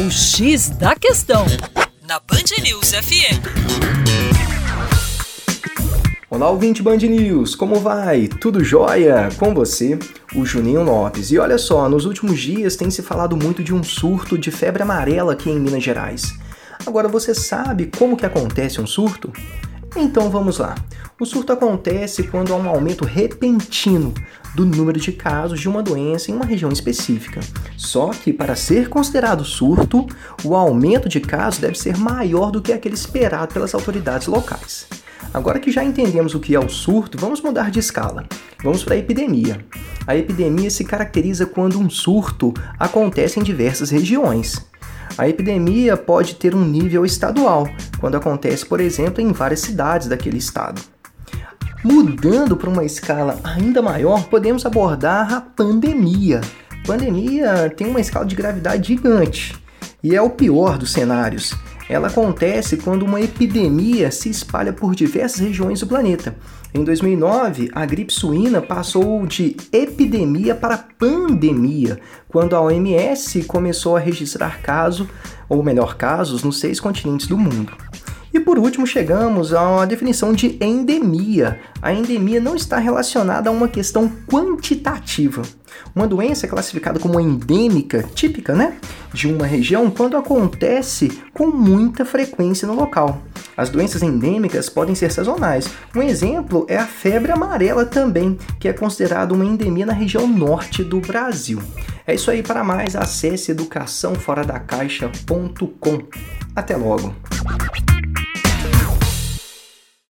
O X da Questão, na Band News FM. Olá, ouvinte Band News, como vai? Tudo jóia? Com você, o Juninho Lopes. E olha só, nos últimos dias tem se falado muito de um surto de febre amarela aqui em Minas Gerais. Agora, você sabe como que acontece um surto? Então vamos lá. O surto acontece quando há um aumento repentino do número de casos de uma doença em uma região específica. Só que, para ser considerado surto, o aumento de casos deve ser maior do que aquele esperado pelas autoridades locais. Agora que já entendemos o que é o surto, vamos mudar de escala. Vamos para a epidemia. A epidemia se caracteriza quando um surto acontece em diversas regiões. A epidemia pode ter um nível estadual, quando acontece, por exemplo, em várias cidades daquele estado. Mudando para uma escala ainda maior, podemos abordar a pandemia. Pandemia tem uma escala de gravidade gigante e é o pior dos cenários. Ela acontece quando uma epidemia se espalha por diversas regiões do planeta. Em 2009, a gripe suína passou de epidemia para pandemia, quando a OMS começou a registrar casos, ou melhor, casos, nos seis continentes do mundo. E por último, chegamos a uma definição de endemia. A endemia não está relacionada a uma questão quantitativa. Uma doença é classificada como endêmica, típica, né, de uma região quando acontece com muita frequência no local. As doenças endêmicas podem ser sazonais. Um exemplo é a febre amarela também, que é considerada uma endemia na região norte do Brasil. É isso aí para mais, acesse educaçãoforadacaixa.com. Até logo.